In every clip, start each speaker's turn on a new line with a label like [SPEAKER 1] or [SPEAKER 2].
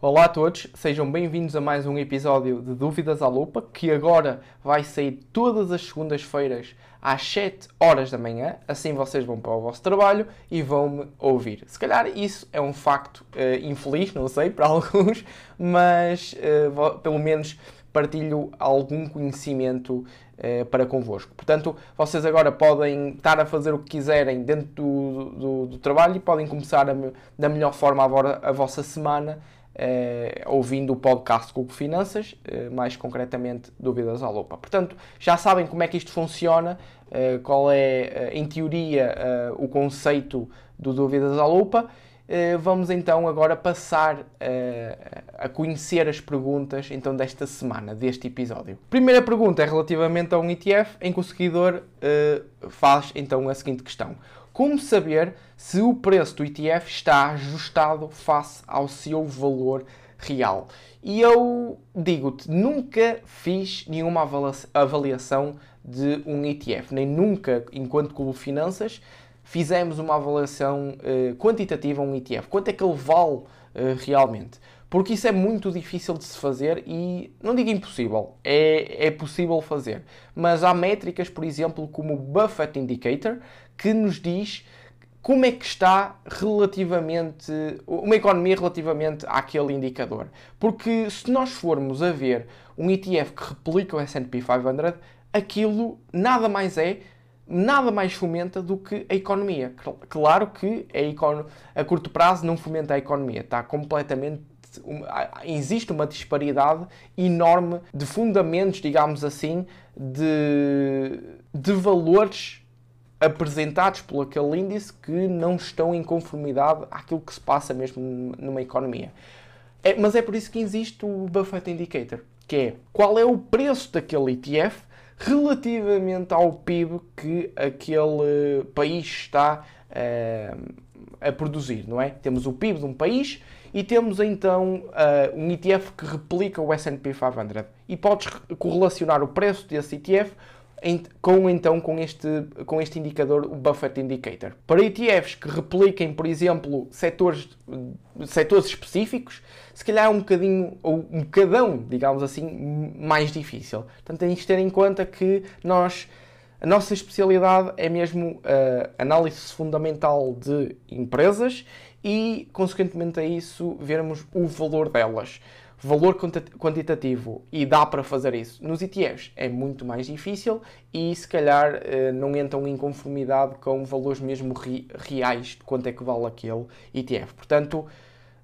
[SPEAKER 1] Olá a todos, sejam bem-vindos a mais um episódio de Dúvidas à Lupa, que agora vai sair todas as segundas-feiras às 7 horas da manhã, assim vocês vão para o vosso trabalho e vão-me ouvir. Se calhar isso é um facto uh, infeliz, não sei, para alguns, mas uh, pelo menos partilho algum conhecimento uh, para convosco. Portanto, vocês agora podem estar a fazer o que quiserem dentro do, do, do trabalho e podem começar a, da melhor forma agora a vossa semana Uh, ouvindo o podcast Google Finanças, uh, mais concretamente Dúvidas à Lupa. Portanto, já sabem como é que isto funciona, uh, qual é, em teoria, o conceito do Dúvidas à Lupa. vamos então agora passar a conhecer as perguntas então desta semana, deste episódio. Primeira pergunta é relativamente a um ETF em que o seguidor faz então a seguinte questão. Como saber se o preço do ETF está ajustado face ao seu valor real? E eu digo-te, nunca fiz nenhuma avaliação de um ETF, nem nunca, enquanto Clube Finanças, fizemos uma avaliação uh, quantitativa a um ETF. Quanto é que ele vale uh, realmente? Porque isso é muito difícil de se fazer e não digo impossível, é, é possível fazer. Mas há métricas, por exemplo, como o Buffett Indicator, que nos diz como é que está relativamente uma economia relativamente àquele indicador. Porque se nós formos a ver um ETF que replica o S&P 500, aquilo nada mais é, nada mais fomenta do que a economia. Claro que a, a curto prazo não fomenta a economia, está completamente existe uma disparidade enorme de fundamentos, digamos assim, de, de valores apresentados por aquele índice que não estão em conformidade àquilo que se passa mesmo numa economia. É, mas é por isso que existe o Buffett Indicator, que é qual é o preço daquele ETF relativamente ao PIB que aquele país está uh, a produzir, não é? Temos o PIB de um país e temos então uh, um ETF que replica o S&P 500 e podes correlacionar o preço desse ETF com então com este, com este indicador, o Buffett Indicator. Para ETFs que repliquem, por exemplo, setores, setores específicos, se calhar é um bocadinho, ou um bocadão, digamos assim, mais difícil. Portanto, tens de ter em conta que nós, a nossa especialidade é mesmo a análise fundamental de empresas e, consequentemente a isso, vermos o valor delas valor quantitativo e dá para fazer isso. Nos ETFs é muito mais difícil e se calhar eh, não entram em conformidade com valores mesmo reais de quanto é que vale aquele ETF. Portanto,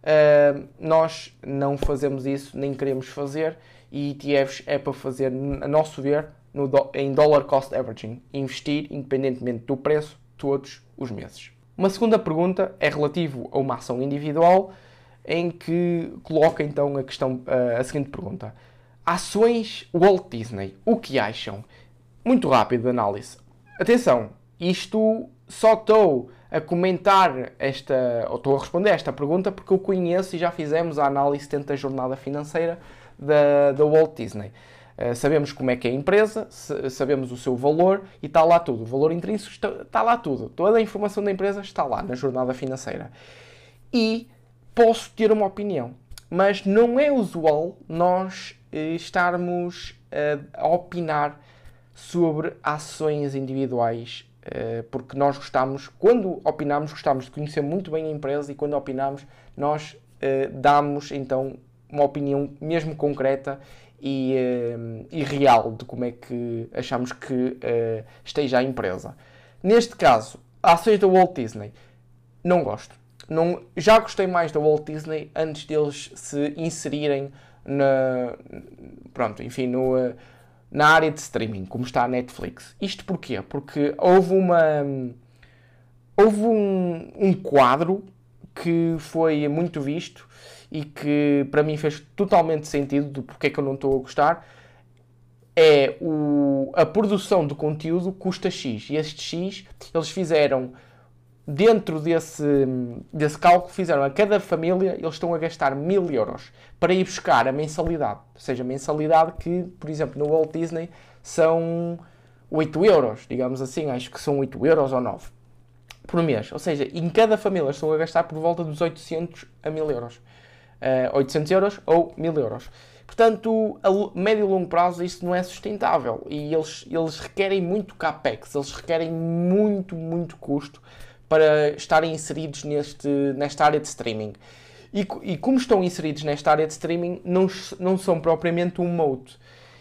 [SPEAKER 1] eh, nós não fazemos isso, nem queremos fazer e ETFs é para fazer, a nosso ver, no, em dollar cost averaging, investir independentemente do preço todos os meses. Uma segunda pergunta é relativo a uma ação individual em que coloca então a questão, a seguinte pergunta: Ações Walt Disney, o que acham? Muito rápido de análise. Atenção, isto só estou a comentar esta, ou estou a responder esta pergunta porque eu conheço e já fizemos a análise dentro da jornada financeira da, da Walt Disney. Uh, sabemos como é que é a empresa, sabemos o seu valor e está lá tudo. O valor intrínseco está, está lá tudo. Toda a informação da empresa está lá na jornada financeira. E posso ter uma opinião, mas não é usual nós eh, estarmos eh, a opinar sobre ações individuais, eh, porque nós gostamos, quando opinamos, gostamos de conhecer muito bem a empresa e quando opinamos, nós damos então uma opinião mesmo concreta e, e, real de como é que achamos que esteja a empresa. Neste caso, ações da Walt Disney, não gosto não, já gostei mais da Walt Disney antes deles se inserirem na, pronto, enfim, no, na área de streaming, como está a Netflix. Isto porquê? Porque houve uma houve um, um quadro que foi muito visto e que para mim fez totalmente sentido do porquê que eu não estou a gostar é o, a produção de conteúdo custa X e este X eles fizeram dentro desse, desse cálculo fizeram a cada família, eles estão a gastar mil euros para ir buscar a mensalidade. Ou seja, a mensalidade que, por exemplo, no Walt Disney são 8 euros, digamos assim, acho que são 8 euros ou 9 por mês. Ou seja, em cada família estão a gastar por volta dos 800 a 1000 euros. Uh, 800 euros ou 1000 euros. Portanto, a médio e longo prazo isso não é sustentável e eles, eles requerem muito capex, eles requerem muito, muito custo para estarem inseridos neste, nesta área de streaming. E, e como estão inseridos nesta área de streaming, não, não são propriamente um mote.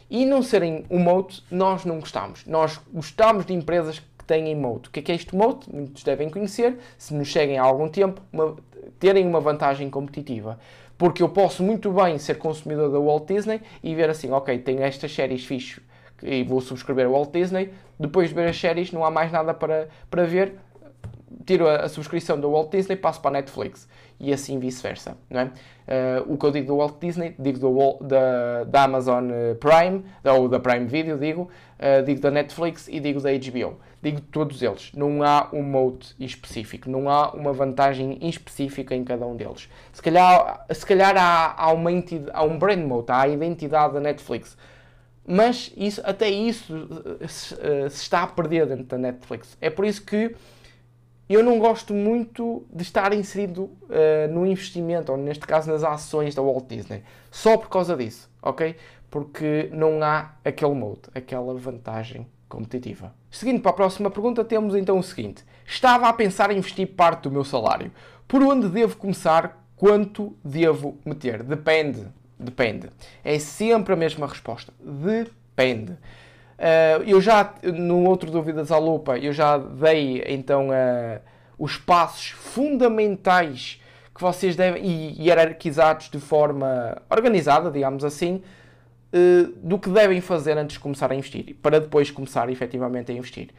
[SPEAKER 1] E não serem um mote, nós não gostamos. Nós gostamos de empresas que têm mote. O que é, que é este mote? Muitos devem conhecer, se nos seguem há algum tempo, uma, terem uma vantagem competitiva. Porque eu posso muito bem ser consumidor da Walt Disney e ver assim, ok, tenho estas séries fixe e vou subscrever a Walt Disney. Depois de ver as séries, não há mais nada para, para ver. Tiro a, a subscrição da Walt Disney, passo para a Netflix e assim vice-versa. Não é? Uh, o que eu digo do Walt Disney, digo do, da, da Amazon eh, Prime, ou da Prime Video, digo, uh, digo da Netflix e digo da HBO. Digo todos eles. Não há um mode específico, não há uma vantagem específica em cada um deles. Se calhar, se calhar há, há, uma há um brand mode, há a identidade da Netflix. Mas isso, até isso se, se está a perder dentro da Netflix. É por isso que eu não gosto muito de estar inserido uh, no investimento, ou neste caso nas ações da Walt Disney, só por causa disso, ok? Porque não há aquele mode, aquela vantagem competitiva. Seguindo para a próxima pergunta, temos então o seguinte: Estava a pensar em investir parte do meu salário. Por onde devo começar? Quanto devo meter? Depende. Depende. É sempre a mesma resposta. Depende. Uh, eu já, no outro Dúvidas à Lupa, eu já dei então uh, os passos fundamentais que vocês devem, e hierarquizados de forma organizada, digamos assim, uh, do que devem fazer antes de começar a investir, para depois começar efetivamente a investir.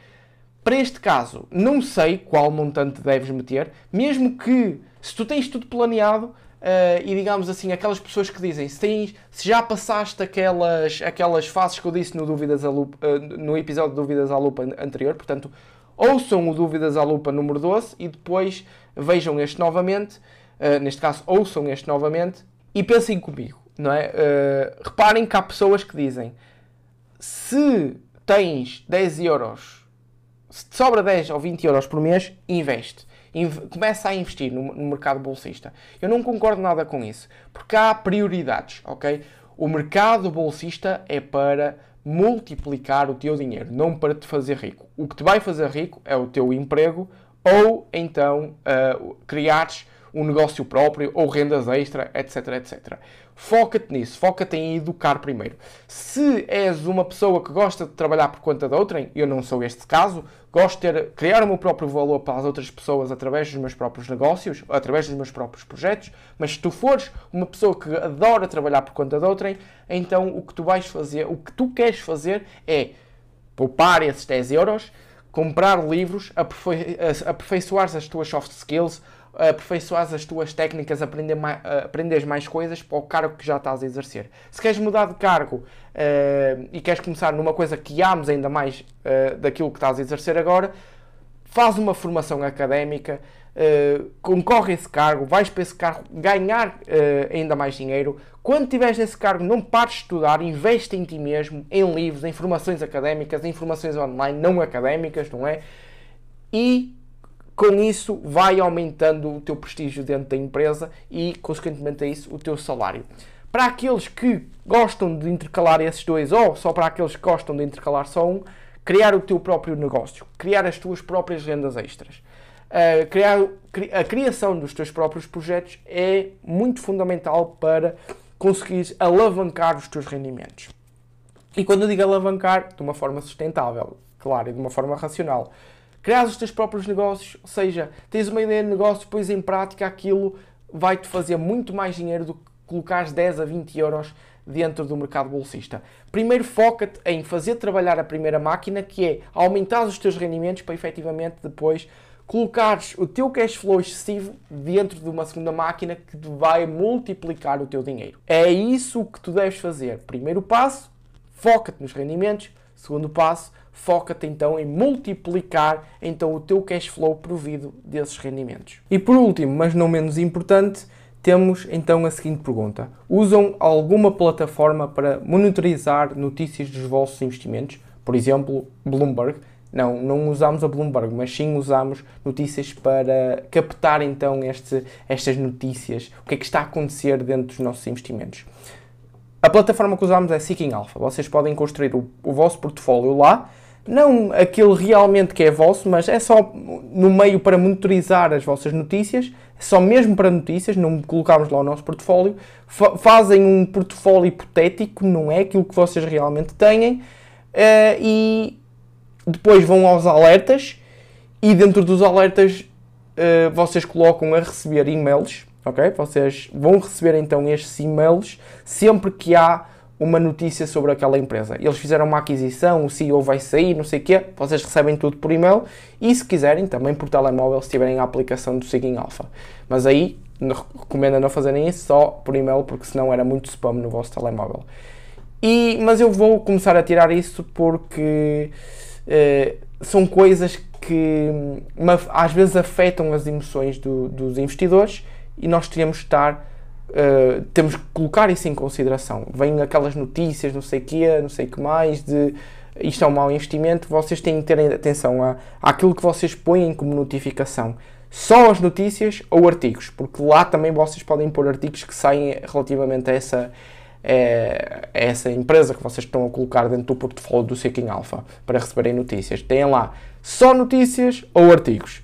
[SPEAKER 1] Para este caso, não sei qual montante deves meter, mesmo que, se tu tens tudo planeado, Uh, e digamos assim, aquelas pessoas que dizem se, tens, se já passaste aquelas, aquelas fases que eu disse no, Dúvidas à Lupa, uh, no episódio de Dúvidas à Lupa anterior, portanto, ouçam o Dúvidas à Lupa número 12 e depois vejam este novamente, uh, neste caso, ouçam este novamente e pensem comigo, não é? reparem que há pessoas que dizem se tens 10 euros, se te sobra 10 ou 20 euros por mês, investe começa a investir no, no mercado bolsista. Eu não concordo nada com isso, porque há prioridades, ok? O mercado bolsista é para multiplicar o teu dinheiro, não para te fazer rico. O que te vai fazer rico é o teu emprego ou então uh, criares um negócio próprio ou rendas extra, etc, etc. Foca-te nisso, foca-te em educar primeiro. Se és uma pessoa que gosta de trabalhar por conta de outrem, eu não sou este caso, gosto de ter, criar o meu próprio valor para as outras pessoas através dos meus próprios negócios, através dos meus próprios projetos, mas se tu fores uma pessoa que adora trabalhar por conta de outrem, então o que tu vais fazer, o que tu queres fazer é poupar esses 10 euros, comprar livros, aperfei aperfeiçoar as tuas soft skills, aperfeiçoares as tuas técnicas, aprender mais, aprenderes mais coisas para o cargo que já estás a exercer. Se queres mudar de cargo uh, e queres começar numa coisa que ames ainda mais uh, daquilo que estás a exercer agora, faz uma formação académica, uh, concorre a esse cargo, vais para esse cargo ganhar ainda mais dinheiro. Quando estiveres nesse cargo, não pares de estudar, investe em ti mesmo, em livros, em formações académicas, em formações online não académicas, não é? E com isso vai aumentando o teu prestígio dentro da empresa e, consequentemente a isso, o teu salário. Para aqueles que gostam de intercalar esses dois, ou só para aqueles que gostam de intercalar só um, criar o teu próprio negócio, criar as tuas próprias rendas extras. Uh, criar, a criação dos teus próprios projetos é muito fundamental para conseguires alavancar os teus rendimentos. E quando eu digo alavancar, de uma forma sustentável, claro, e de uma forma racional criar os teus próprios negócios, ou seja, tens uma ideia de negócio, depois em prática aquilo vai-te fazer muito mais dinheiro do que colocares 10 a 20 euros dentro do mercado bolsista. Primeiro foca-te em fazer trabalhar a primeira máquina, que é aumentar os teus rendimentos para efetivamente depois colocares o teu cash flow excessivo dentro de uma segunda máquina que vai multiplicar o teu dinheiro. É isso que tu deves fazer. Primeiro passo, foca-te nos rendimentos. Segundo passo, foca-te então em multiplicar então o teu cash flow provido desses rendimentos. E por último, mas não menos importante, temos então a seguinte pergunta: Usam alguma plataforma para monitorizar notícias dos vossos investimentos? Por exemplo, Bloomberg. Não, não usamos a Bloomberg, mas sim usamos notícias para captar então este, estas notícias, o que é que está a acontecer dentro dos nossos investimentos. A plataforma que usamos é Seeking Alpha. Vocês podem construir o, o vosso portfólio lá, não aquilo realmente que é vosso, mas é só no meio para monitorizar as vossas notícias, só mesmo para notícias, não colocamos lá o nosso portfólio, fa fazem um portfólio hipotético, não é aquilo que vocês realmente têm, uh, e depois vão aos alertas, e dentro dos alertas uh, vocês colocam a receber e-mails, ok? Vocês vão receber então estes e-mails sempre que há uma notícia sobre aquela empresa. Eles fizeram uma aquisição, o CEO vai sair, não sei o quê, vocês recebem tudo por e-mail e se quiserem também por telemóvel se tiverem a aplicação do Seeking Alpha. Mas aí recomendo não fazerem isso só por e-mail porque senão era muito spam no vosso telemóvel. E, mas eu vou começar a tirar isso porque eh, são coisas que uma, às vezes afetam as emoções do, dos investidores e nós temos que estar Uh, temos que colocar isso em consideração. Vêm aquelas notícias, não sei o não sei o que mais, de isto é um mau investimento. Vocês têm que ter atenção a, àquilo que vocês põem como notificação. Só as notícias ou artigos, porque lá também vocês podem pôr artigos que saem relativamente a essa, é, essa empresa que vocês estão a colocar dentro do portfólio do Seeking Alpha para receberem notícias. Têm lá só notícias ou artigos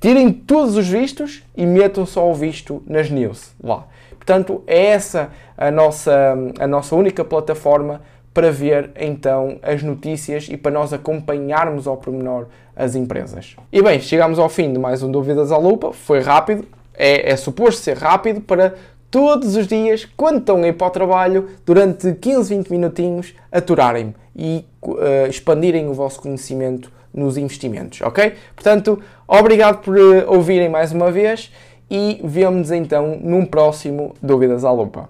[SPEAKER 1] tirem todos os vistos e metam só o visto nas news lá. Portanto, é essa a nossa, a nossa única plataforma para ver então as notícias e para nós acompanharmos ao pormenor as empresas. E bem, chegamos ao fim de mais um Dúvidas à Lupa. Foi rápido, é, é suposto ser rápido para todos os dias, quando estão a ir para o trabalho, durante 15, 20 minutinhos, aturarem-me e uh, expandirem o vosso conhecimento nos investimentos, ok? Portanto, obrigado por uh, ouvirem mais uma vez e vemos então num próximo Dúvidas à Lupa.